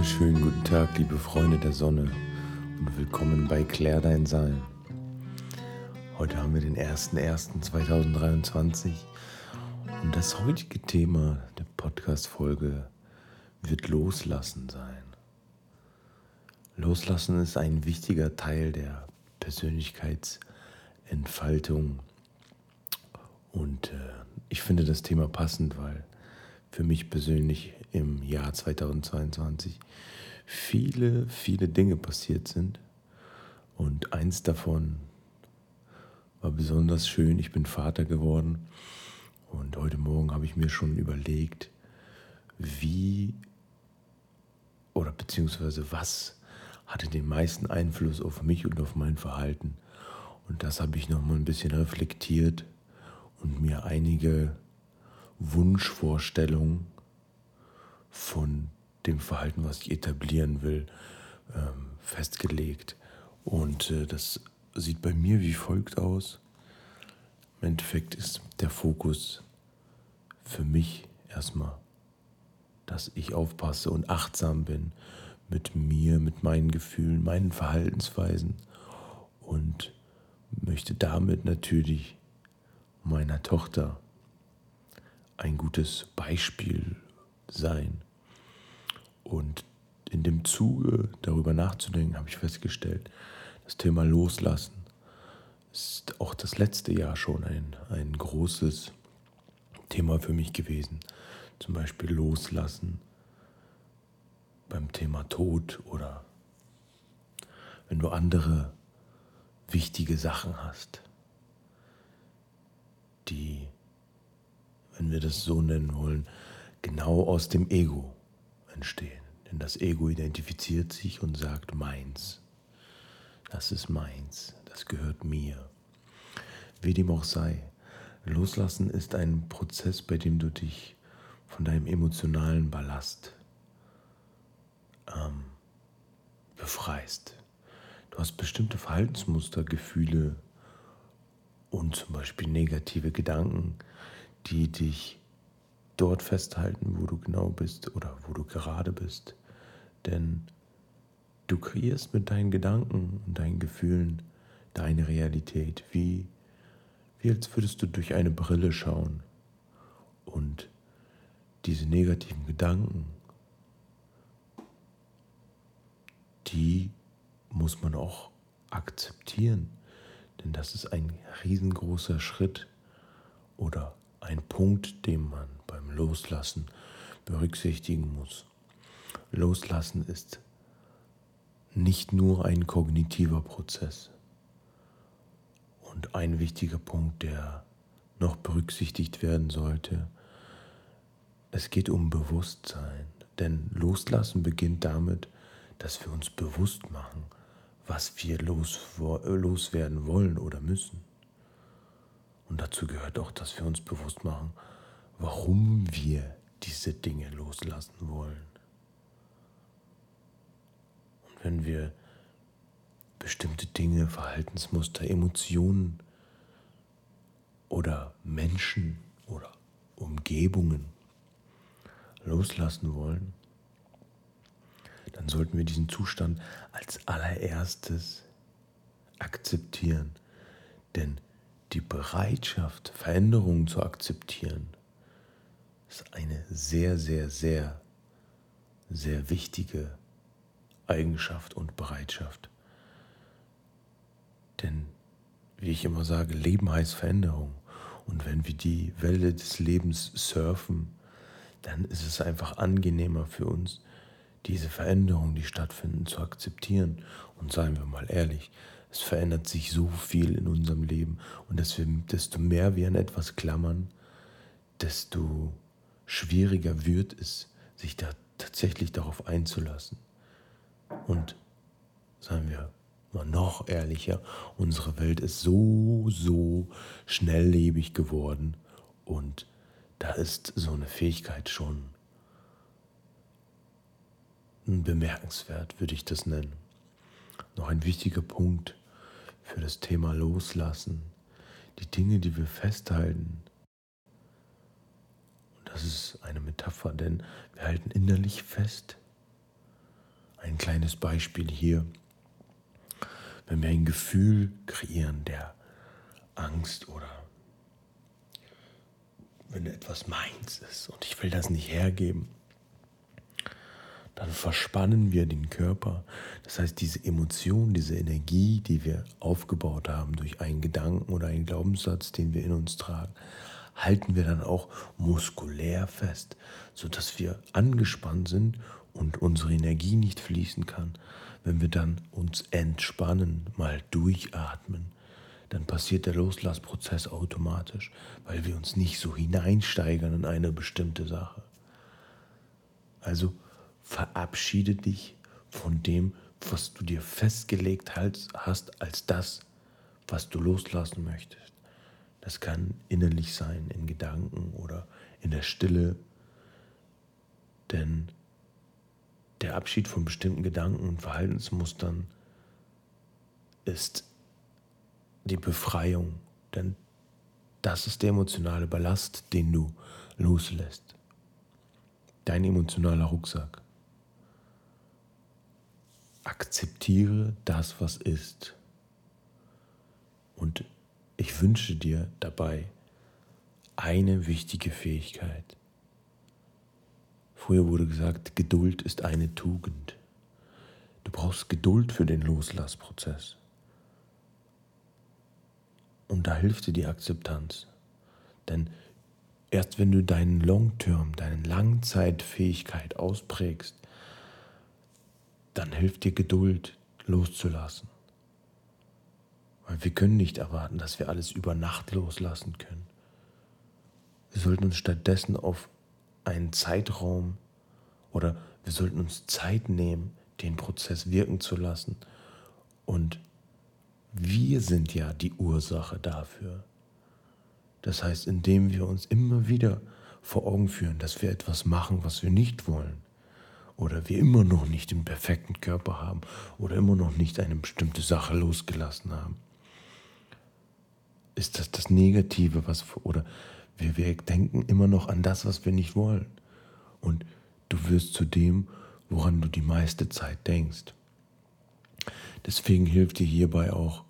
Wunderschönen guten Tag, liebe Freunde der Sonne und willkommen bei Klär dein Sein. Heute haben wir den 01.01.2023 und das heutige Thema der Podcast-Folge wird Loslassen sein. Loslassen ist ein wichtiger Teil der Persönlichkeitsentfaltung und äh, ich finde das Thema passend, weil für mich persönlich im Jahr 2022 viele, viele Dinge passiert sind. Und eins davon war besonders schön. Ich bin Vater geworden. Und heute Morgen habe ich mir schon überlegt, wie oder beziehungsweise was hatte den meisten Einfluss auf mich und auf mein Verhalten. Und das habe ich nochmal ein bisschen reflektiert und mir einige Wunschvorstellungen von dem Verhalten, was ich etablieren will, ähm, festgelegt. Und äh, das sieht bei mir wie folgt aus. Im Endeffekt ist der Fokus für mich erstmal, dass ich aufpasse und achtsam bin mit mir, mit meinen Gefühlen, meinen Verhaltensweisen und möchte damit natürlich meiner Tochter ein gutes Beispiel sein. Und in dem Zuge darüber nachzudenken, habe ich festgestellt, das Thema Loslassen ist auch das letzte Jahr schon ein, ein großes Thema für mich gewesen. Zum Beispiel Loslassen beim Thema Tod oder wenn du andere wichtige Sachen hast, die, wenn wir das so nennen wollen, genau aus dem Ego entstehen. Denn das Ego identifiziert sich und sagt meins. Das ist meins, das gehört mir. Wie dem auch sei, Loslassen ist ein Prozess, bei dem du dich von deinem emotionalen Ballast ähm, befreist. Du hast bestimmte Verhaltensmuster, Gefühle und zum Beispiel negative Gedanken, die dich dort festhalten, wo du genau bist oder wo du gerade bist. Denn du kreierst mit deinen Gedanken und deinen Gefühlen deine Realität, wie, wie als würdest du durch eine Brille schauen. Und diese negativen Gedanken, die muss man auch akzeptieren. Denn das ist ein riesengroßer Schritt oder ein Punkt, den man beim Loslassen berücksichtigen muss. Loslassen ist nicht nur ein kognitiver Prozess. Und ein wichtiger Punkt, der noch berücksichtigt werden sollte, es geht um Bewusstsein. Denn Loslassen beginnt damit, dass wir uns bewusst machen, was wir los, loswerden wollen oder müssen. Und dazu gehört auch, dass wir uns bewusst machen, warum wir diese Dinge loslassen wollen. Und wenn wir bestimmte Dinge, Verhaltensmuster, Emotionen oder Menschen oder Umgebungen loslassen wollen, dann sollten wir diesen Zustand als allererstes akzeptieren. Denn die Bereitschaft, Veränderungen zu akzeptieren, ist eine sehr, sehr, sehr, sehr wichtige Eigenschaft und Bereitschaft. Denn, wie ich immer sage, Leben heißt Veränderung. Und wenn wir die Welle des Lebens surfen, dann ist es einfach angenehmer für uns, diese Veränderungen, die stattfinden, zu akzeptieren. Und seien wir mal ehrlich, es verändert sich so viel in unserem Leben und dass wir, desto mehr wir an etwas klammern, desto schwieriger wird es, sich da tatsächlich darauf einzulassen. Und seien wir mal noch ehrlicher, unsere Welt ist so, so schnelllebig geworden und da ist so eine Fähigkeit schon bemerkenswert, würde ich das nennen. Noch ein wichtiger Punkt für das Thema Loslassen. Die Dinge, die wir festhalten. Und das ist eine Metapher, denn wir halten innerlich fest Ein kleines Beispiel hier. Wenn wir ein Gefühl kreieren der Angst oder wenn etwas meins ist und ich will das nicht hergeben, dann verspannen wir den Körper. Das heißt, diese Emotion, diese Energie, die wir aufgebaut haben durch einen Gedanken oder einen Glaubenssatz, den wir in uns tragen, halten wir dann auch muskulär fest, sodass wir angespannt sind und unsere Energie nicht fließen kann. Wenn wir dann uns entspannen, mal durchatmen, dann passiert der Loslassprozess automatisch, weil wir uns nicht so hineinsteigern in eine bestimmte Sache. Also verabschiede dich von dem, was du dir festgelegt hast als das, was du loslassen möchtest. Das kann innerlich sein, in Gedanken oder in der Stille. Denn der Abschied von bestimmten Gedanken und Verhaltensmustern ist die Befreiung. Denn das ist der emotionale Ballast, den du loslässt. Dein emotionaler Rucksack. Akzeptiere das, was ist. Und ich wünsche dir dabei eine wichtige Fähigkeit. Früher wurde gesagt, Geduld ist eine Tugend. Du brauchst Geduld für den Loslassprozess. Und da hilft dir die Akzeptanz. Denn erst wenn du deinen Long-Term, deine Langzeitfähigkeit ausprägst, dann hilft dir Geduld loszulassen. Weil wir können nicht erwarten, dass wir alles über Nacht loslassen können. Wir sollten uns stattdessen auf einen Zeitraum oder wir sollten uns Zeit nehmen, den Prozess wirken zu lassen. Und wir sind ja die Ursache dafür. Das heißt, indem wir uns immer wieder vor Augen führen, dass wir etwas machen, was wir nicht wollen, oder wir immer noch nicht den perfekten Körper haben oder immer noch nicht eine bestimmte Sache losgelassen haben, ist das das Negative, was oder wir, wir denken immer noch an das, was wir nicht wollen. Und du wirst zu dem, woran du die meiste Zeit denkst. Deswegen hilft dir hierbei auch,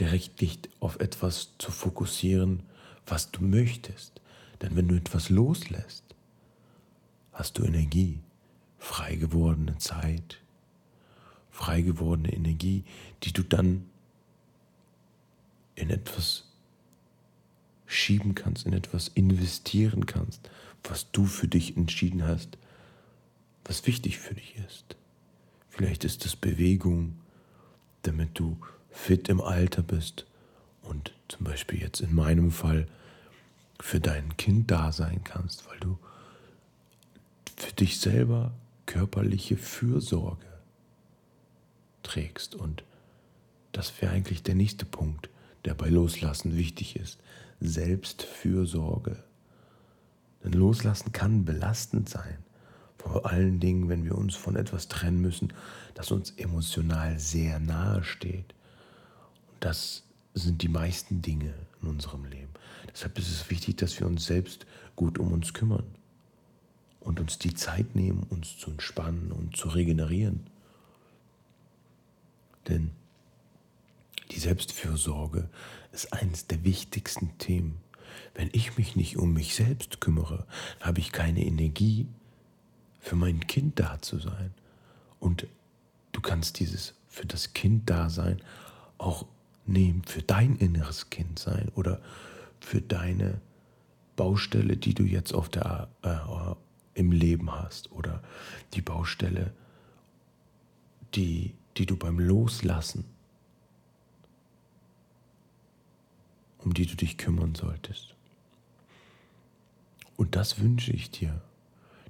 direkt dich auf etwas zu fokussieren, was du möchtest. Denn wenn du etwas loslässt, hast du Energie, frei gewordene Zeit, frei gewordene Energie, die du dann in etwas schieben kannst, in etwas investieren kannst, was du für dich entschieden hast, was wichtig für dich ist. Vielleicht ist es Bewegung, damit du fit im Alter bist und zum Beispiel jetzt in meinem Fall für dein Kind da sein kannst, weil du für dich selber körperliche Fürsorge trägst. Und das wäre eigentlich der nächste Punkt der bei Loslassen wichtig ist. Selbstfürsorge. Denn Loslassen kann belastend sein. Vor allen Dingen, wenn wir uns von etwas trennen müssen, das uns emotional sehr nahe steht. Und das sind die meisten Dinge in unserem Leben. Deshalb ist es wichtig, dass wir uns selbst gut um uns kümmern und uns die Zeit nehmen, uns zu entspannen und zu regenerieren. Denn die Selbstfürsorge ist eines der wichtigsten Themen. Wenn ich mich nicht um mich selbst kümmere, habe ich keine Energie, für mein Kind da zu sein. Und du kannst dieses für das Kind da sein auch nehmen, für dein inneres Kind sein oder für deine Baustelle, die du jetzt auf der, äh, im Leben hast oder die Baustelle, die, die du beim Loslassen um die du dich kümmern solltest. Und das wünsche ich dir,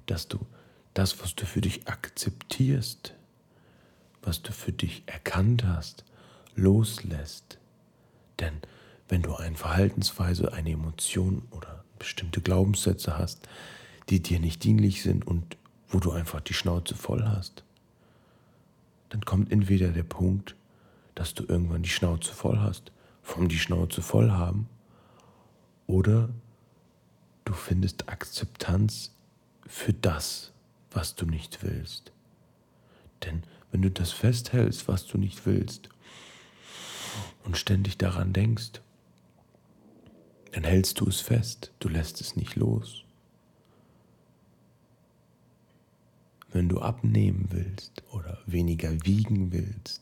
dass du das, was du für dich akzeptierst, was du für dich erkannt hast, loslässt. Denn wenn du eine Verhaltensweise, eine Emotion oder bestimmte Glaubenssätze hast, die dir nicht dienlich sind und wo du einfach die Schnauze voll hast, dann kommt entweder der Punkt, dass du irgendwann die Schnauze voll hast vom die Schnauze voll haben oder du findest Akzeptanz für das, was du nicht willst. Denn wenn du das festhältst, was du nicht willst, und ständig daran denkst, dann hältst du es fest, du lässt es nicht los. Wenn du abnehmen willst oder weniger wiegen willst,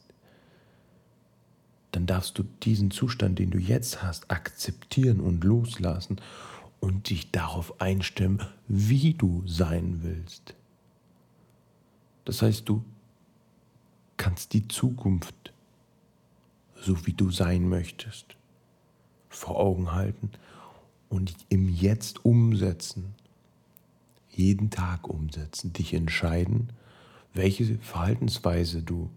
dann darfst du diesen Zustand, den du jetzt hast, akzeptieren und loslassen und dich darauf einstimmen, wie du sein willst. Das heißt, du kannst die Zukunft, so wie du sein möchtest, vor Augen halten und im Jetzt umsetzen. Jeden Tag umsetzen, dich entscheiden, welche Verhaltensweise du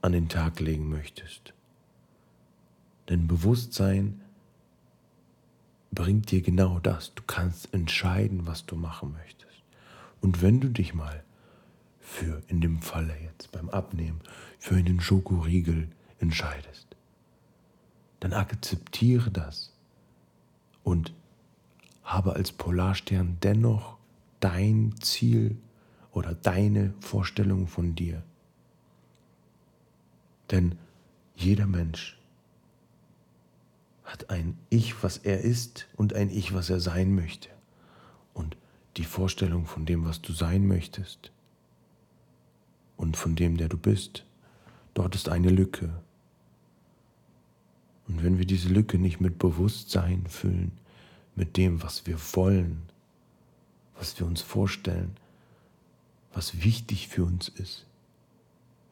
an den Tag legen möchtest. Denn Bewusstsein bringt dir genau das. Du kannst entscheiden, was du machen möchtest. Und wenn du dich mal für, in dem Falle jetzt beim Abnehmen, für einen Schokoriegel entscheidest, dann akzeptiere das und habe als Polarstern dennoch dein Ziel oder deine Vorstellung von dir. Denn jeder Mensch hat ein Ich, was er ist und ein Ich, was er sein möchte. Und die Vorstellung von dem, was du sein möchtest und von dem, der du bist, dort ist eine Lücke. Und wenn wir diese Lücke nicht mit Bewusstsein füllen, mit dem, was wir wollen, was wir uns vorstellen, was wichtig für uns ist,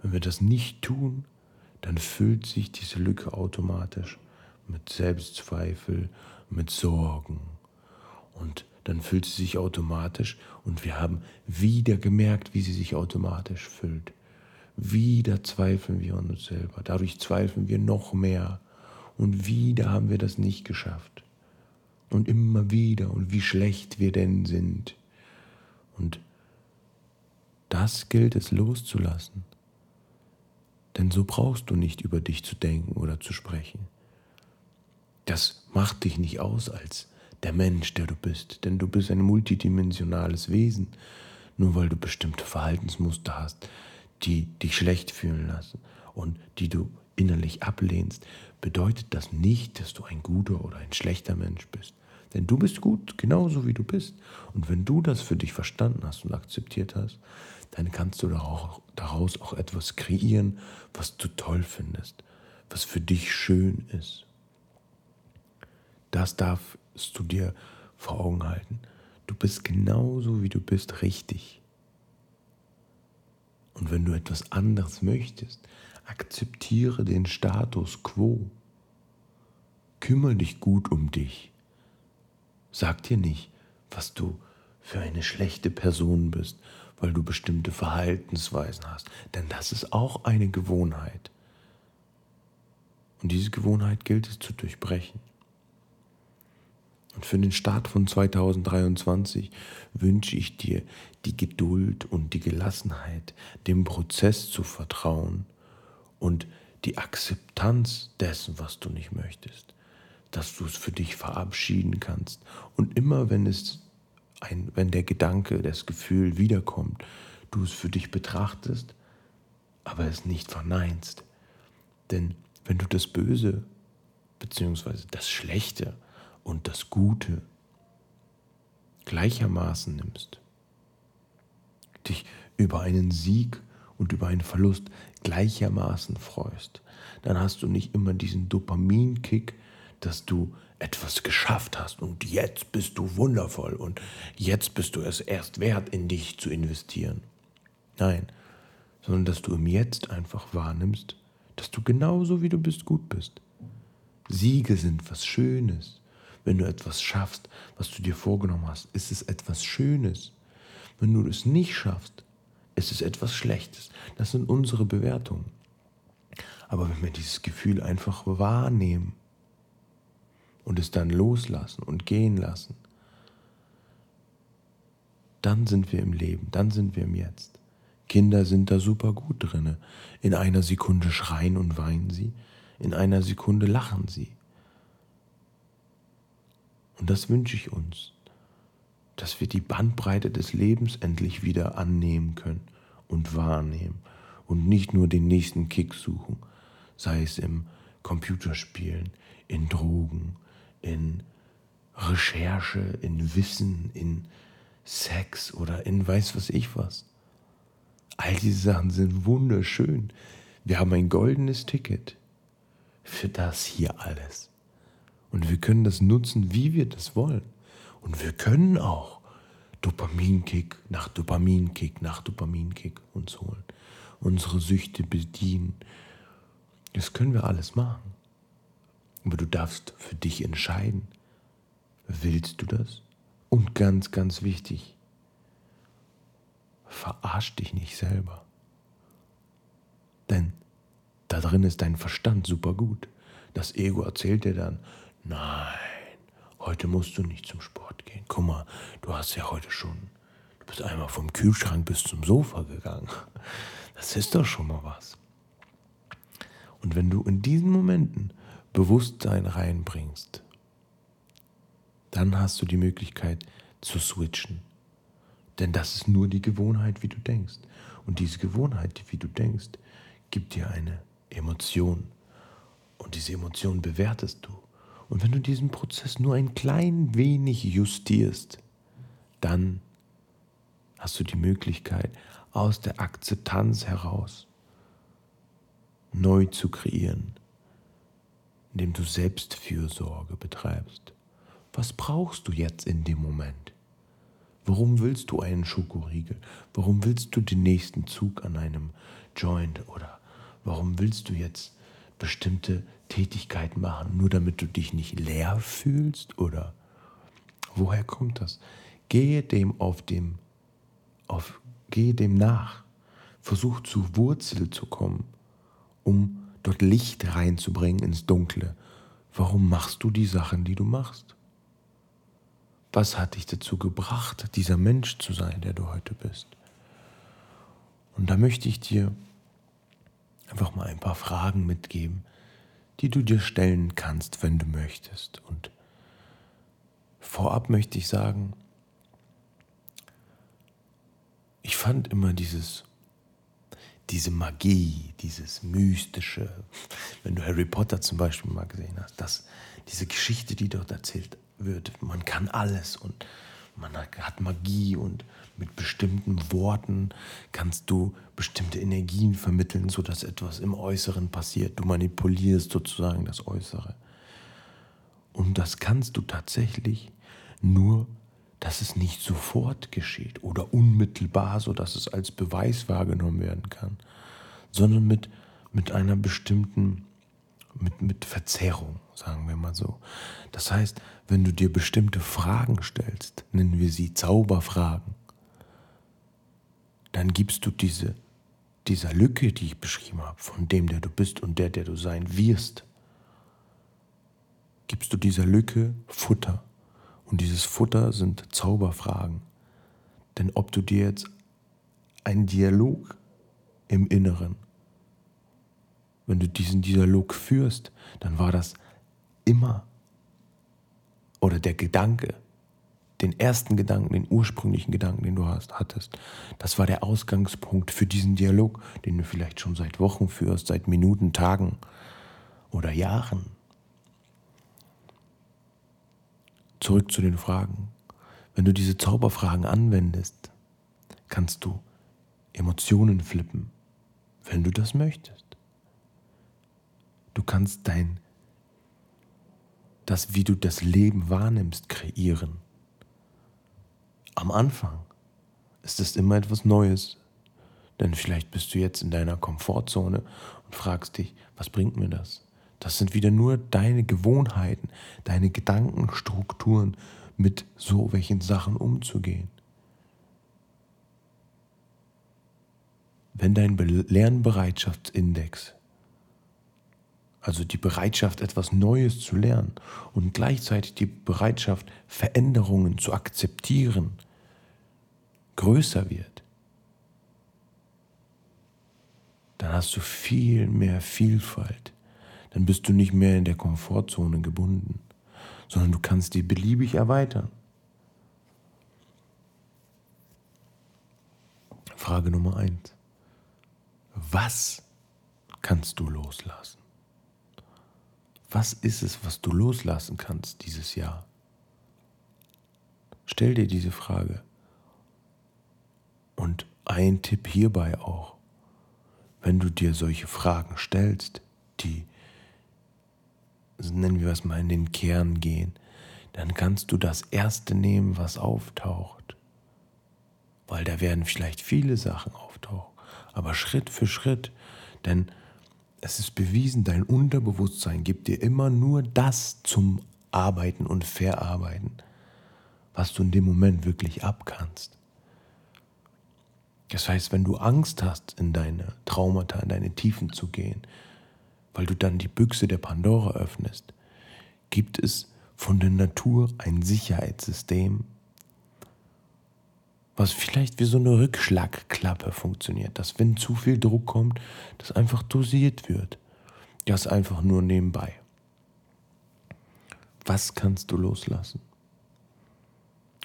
wenn wir das nicht tun, dann füllt sich diese Lücke automatisch mit Selbstzweifel, mit Sorgen. Und dann füllt sie sich automatisch und wir haben wieder gemerkt, wie sie sich automatisch füllt. Wieder zweifeln wir an uns selber. Dadurch zweifeln wir noch mehr. Und wieder haben wir das nicht geschafft. Und immer wieder und wie schlecht wir denn sind. Und das gilt es loszulassen. Denn so brauchst du nicht über dich zu denken oder zu sprechen. Das macht dich nicht aus als der Mensch, der du bist, denn du bist ein multidimensionales Wesen, nur weil du bestimmte Verhaltensmuster hast, die dich schlecht fühlen lassen und die du innerlich ablehnst, bedeutet das nicht, dass du ein guter oder ein schlechter Mensch bist. Denn du bist gut, genauso wie du bist. Und wenn du das für dich verstanden hast und akzeptiert hast, dann kannst du daraus auch etwas kreieren, was du toll findest, was für dich schön ist. Das darfst du dir vor Augen halten. Du bist genauso, wie du bist, richtig. Und wenn du etwas anderes möchtest, akzeptiere den Status quo. Kümmere dich gut um dich. Sag dir nicht, was du für eine schlechte Person bist, weil du bestimmte Verhaltensweisen hast. Denn das ist auch eine Gewohnheit. Und diese Gewohnheit gilt es zu durchbrechen. Und für den Start von 2023 wünsche ich dir die Geduld und die Gelassenheit, dem Prozess zu vertrauen und die Akzeptanz dessen, was du nicht möchtest, dass du es für dich verabschieden kannst. Und immer wenn es ein, wenn der Gedanke, das Gefühl wiederkommt, du es für dich betrachtest, aber es nicht verneinst. Denn wenn du das Böse bzw. das Schlechte und das Gute gleichermaßen nimmst, dich über einen Sieg und über einen Verlust gleichermaßen freust, dann hast du nicht immer diesen Dopaminkick, dass du etwas geschafft hast und jetzt bist du wundervoll und jetzt bist du es erst wert, in dich zu investieren. Nein, sondern dass du im Jetzt einfach wahrnimmst, dass du genauso wie du bist gut bist. Siege sind was Schönes. Wenn du etwas schaffst, was du dir vorgenommen hast, ist es etwas Schönes. Wenn du es nicht schaffst, ist es etwas Schlechtes. Das sind unsere Bewertungen. Aber wenn wir dieses Gefühl einfach wahrnehmen und es dann loslassen und gehen lassen, dann sind wir im Leben, dann sind wir im Jetzt. Kinder sind da super gut drinne. In einer Sekunde schreien und weinen sie, in einer Sekunde lachen sie. Und das wünsche ich uns, dass wir die Bandbreite des Lebens endlich wieder annehmen können und wahrnehmen und nicht nur den nächsten Kick suchen, sei es im Computerspielen, in Drogen, in Recherche, in Wissen, in Sex oder in weiß was ich was. All diese Sachen sind wunderschön. Wir haben ein goldenes Ticket für das hier alles. Und wir können das nutzen, wie wir das wollen. Und wir können auch Dopaminkick nach Dopaminkick nach Dopaminkick uns holen. Unsere Süchte bedienen. Das können wir alles machen. Aber du darfst für dich entscheiden. Willst du das? Und ganz, ganz wichtig, verarsch dich nicht selber. Denn da drin ist dein Verstand super gut. Das Ego erzählt dir dann, nein, heute musst du nicht zum Sport gehen. Guck mal, du hast ja heute schon, du bist einmal vom Kühlschrank bis zum Sofa gegangen. Das ist doch schon mal was. Und wenn du in diesen Momenten Bewusstsein reinbringst, dann hast du die Möglichkeit zu switchen. Denn das ist nur die Gewohnheit, wie du denkst. Und diese Gewohnheit, wie du denkst, gibt dir eine Emotion. Und diese Emotion bewertest du. Und wenn du diesen Prozess nur ein klein wenig justierst, dann hast du die Möglichkeit, aus der Akzeptanz heraus neu zu kreieren, indem du Selbstfürsorge betreibst. Was brauchst du jetzt in dem Moment? Warum willst du einen Schokoriegel? Warum willst du den nächsten Zug an einem Joint? Oder warum willst du jetzt bestimmte Tätigkeiten machen, nur damit du dich nicht leer fühlst? Oder woher kommt das? Gehe dem auf dem, auf, gehe dem nach. Versuch zur Wurzel zu kommen, um dort Licht reinzubringen ins Dunkle. Warum machst du die Sachen, die du machst? Was hat dich dazu gebracht, dieser Mensch zu sein, der du heute bist? Und da möchte ich dir einfach mal ein paar Fragen mitgeben, die du dir stellen kannst, wenn du möchtest. Und vorab möchte ich sagen, ich fand immer dieses, diese Magie, dieses Mystische, wenn du Harry Potter zum Beispiel mal gesehen hast, dass diese Geschichte, die dort erzählt wird, man kann alles und man hat Magie und mit bestimmten Worten kannst du bestimmte Energien vermitteln, sodass etwas im Äußeren passiert. Du manipulierst sozusagen das Äußere. Und das kannst du tatsächlich nur, dass es nicht sofort geschieht oder unmittelbar, sodass es als Beweis wahrgenommen werden kann, sondern mit, mit einer bestimmten mit, mit Verzerrung, sagen wir mal so. Das heißt, wenn du dir bestimmte Fragen stellst, nennen wir sie Zauberfragen, dann gibst du diese, dieser Lücke, die ich beschrieben habe, von dem, der du bist und der, der du sein wirst, gibst du dieser Lücke Futter. Und dieses Futter sind Zauberfragen. Denn ob du dir jetzt einen Dialog im Inneren wenn du diesen Dialog führst, dann war das immer oder der Gedanke, den ersten Gedanken, den ursprünglichen Gedanken, den du hast, hattest, das war der Ausgangspunkt für diesen Dialog, den du vielleicht schon seit Wochen führst, seit Minuten, Tagen oder Jahren. Zurück zu den Fragen. Wenn du diese Zauberfragen anwendest, kannst du Emotionen flippen, wenn du das möchtest. Du kannst dein, das, wie du das Leben wahrnimmst, kreieren. Am Anfang ist es immer etwas Neues. Denn vielleicht bist du jetzt in deiner Komfortzone und fragst dich, was bringt mir das? Das sind wieder nur deine Gewohnheiten, deine Gedankenstrukturen, mit so welchen Sachen umzugehen. Wenn dein Lernbereitschaftsindex also die Bereitschaft, etwas Neues zu lernen und gleichzeitig die Bereitschaft, Veränderungen zu akzeptieren, größer wird, dann hast du viel mehr Vielfalt. Dann bist du nicht mehr in der Komfortzone gebunden, sondern du kannst die beliebig erweitern. Frage Nummer eins. was kannst du loslassen? Was ist es, was du loslassen kannst dieses Jahr? Stell dir diese Frage. Und ein Tipp hierbei auch, wenn du dir solche Fragen stellst, die, nennen wir es mal, in den Kern gehen, dann kannst du das Erste nehmen, was auftaucht. Weil da werden vielleicht viele Sachen auftauchen, aber Schritt für Schritt. Denn es ist bewiesen, dein Unterbewusstsein gibt dir immer nur das zum Arbeiten und Verarbeiten, was du in dem Moment wirklich abkannst. Das heißt, wenn du Angst hast, in deine Traumata, in deine Tiefen zu gehen, weil du dann die Büchse der Pandora öffnest, gibt es von der Natur ein Sicherheitssystem, was vielleicht wie so eine Rückschlagklappe funktioniert, dass wenn zu viel Druck kommt, das einfach dosiert wird. Das einfach nur nebenbei. Was kannst du loslassen?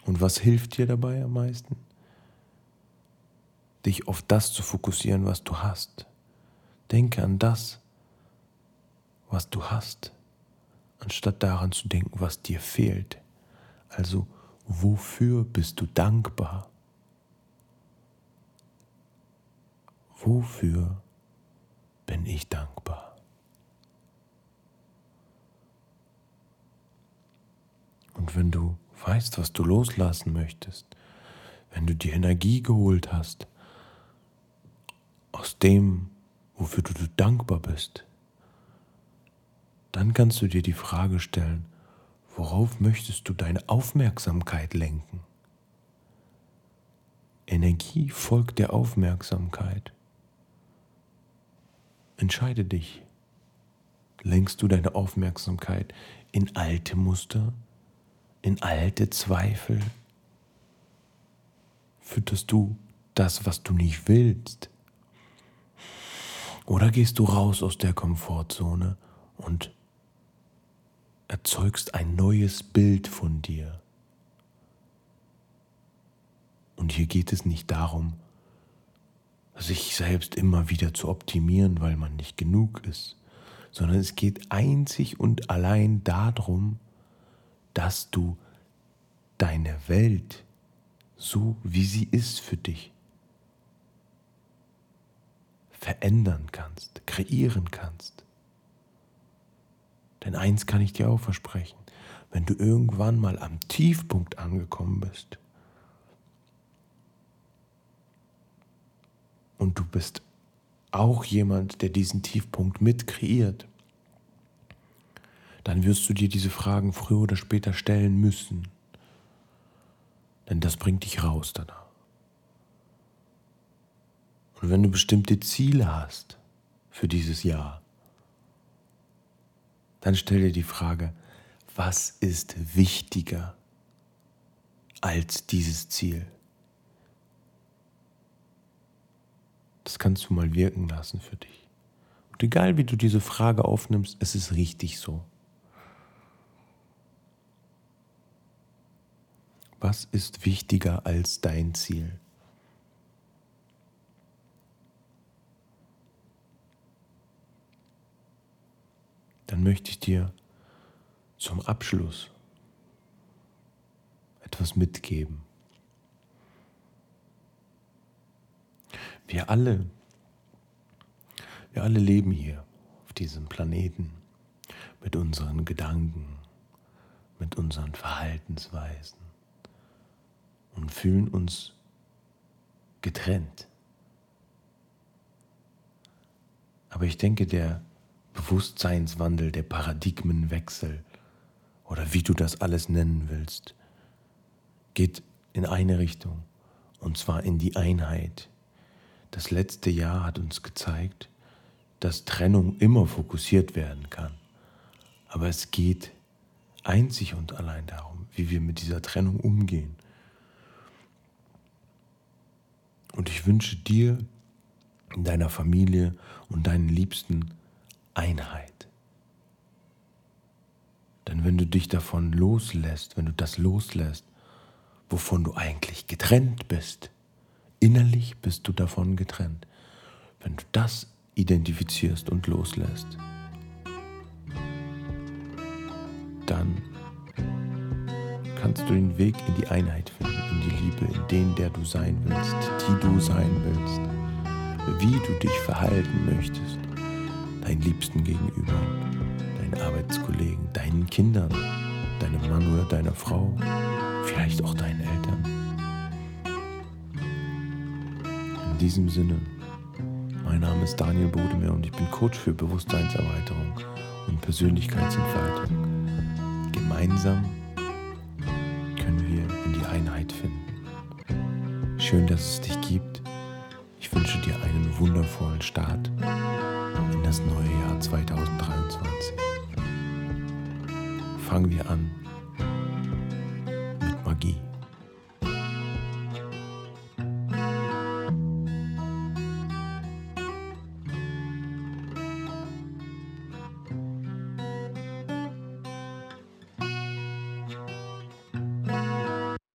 Und was hilft dir dabei am meisten? Dich auf das zu fokussieren, was du hast. Denke an das, was du hast, anstatt daran zu denken, was dir fehlt. Also, wofür bist du dankbar? Wofür bin ich dankbar? Und wenn du weißt, was du loslassen möchtest, wenn du die Energie geholt hast aus dem, wofür du dankbar bist, dann kannst du dir die Frage stellen, worauf möchtest du deine Aufmerksamkeit lenken? Energie folgt der Aufmerksamkeit. Entscheide dich. Lenkst du deine Aufmerksamkeit in alte Muster, in alte Zweifel? Fütterst du das, was du nicht willst? Oder gehst du raus aus der Komfortzone und erzeugst ein neues Bild von dir? Und hier geht es nicht darum, sich selbst immer wieder zu optimieren, weil man nicht genug ist, sondern es geht einzig und allein darum, dass du deine Welt so, wie sie ist für dich, verändern kannst, kreieren kannst. Denn eins kann ich dir auch versprechen, wenn du irgendwann mal am Tiefpunkt angekommen bist, und du bist auch jemand, der diesen Tiefpunkt mit kreiert, dann wirst du dir diese Fragen früher oder später stellen müssen. Denn das bringt dich raus danach. Und wenn du bestimmte Ziele hast für dieses Jahr, dann stell dir die Frage, was ist wichtiger als dieses Ziel? Das kannst du mal wirken lassen für dich. Und egal wie du diese Frage aufnimmst, es ist richtig so. Was ist wichtiger als dein Ziel? Möchte ich dir zum Abschluss etwas mitgeben. Wir alle, wir alle leben hier auf diesem Planeten mit unseren Gedanken, mit unseren Verhaltensweisen und fühlen uns getrennt. Aber ich denke, der Bewusstseinswandel, der Paradigmenwechsel oder wie du das alles nennen willst, geht in eine Richtung, und zwar in die Einheit, das letzte Jahr hat uns gezeigt, dass Trennung immer fokussiert werden kann. Aber es geht einzig und allein darum, wie wir mit dieser Trennung umgehen. Und ich wünsche dir, deiner Familie und deinen Liebsten Einheit. Denn wenn du dich davon loslässt, wenn du das loslässt, wovon du eigentlich getrennt bist, Innerlich bist du davon getrennt. wenn du das identifizierst und loslässt, dann kannst du den Weg in die Einheit finden, in die Liebe, in den, der du sein willst, die du sein willst, wie du dich verhalten möchtest, deinen Liebsten gegenüber, deinen Arbeitskollegen, deinen Kindern, deinem Mann oder deiner Frau, vielleicht auch deinen Eltern. In diesem Sinne, mein Name ist Daniel Bodemer und ich bin Coach für Bewusstseinserweiterung und Persönlichkeitsentfaltung. Gemeinsam können wir in die Einheit finden. Schön, dass es dich gibt. Ich wünsche dir einen wundervollen Start das neue Jahr 2023. Fangen wir an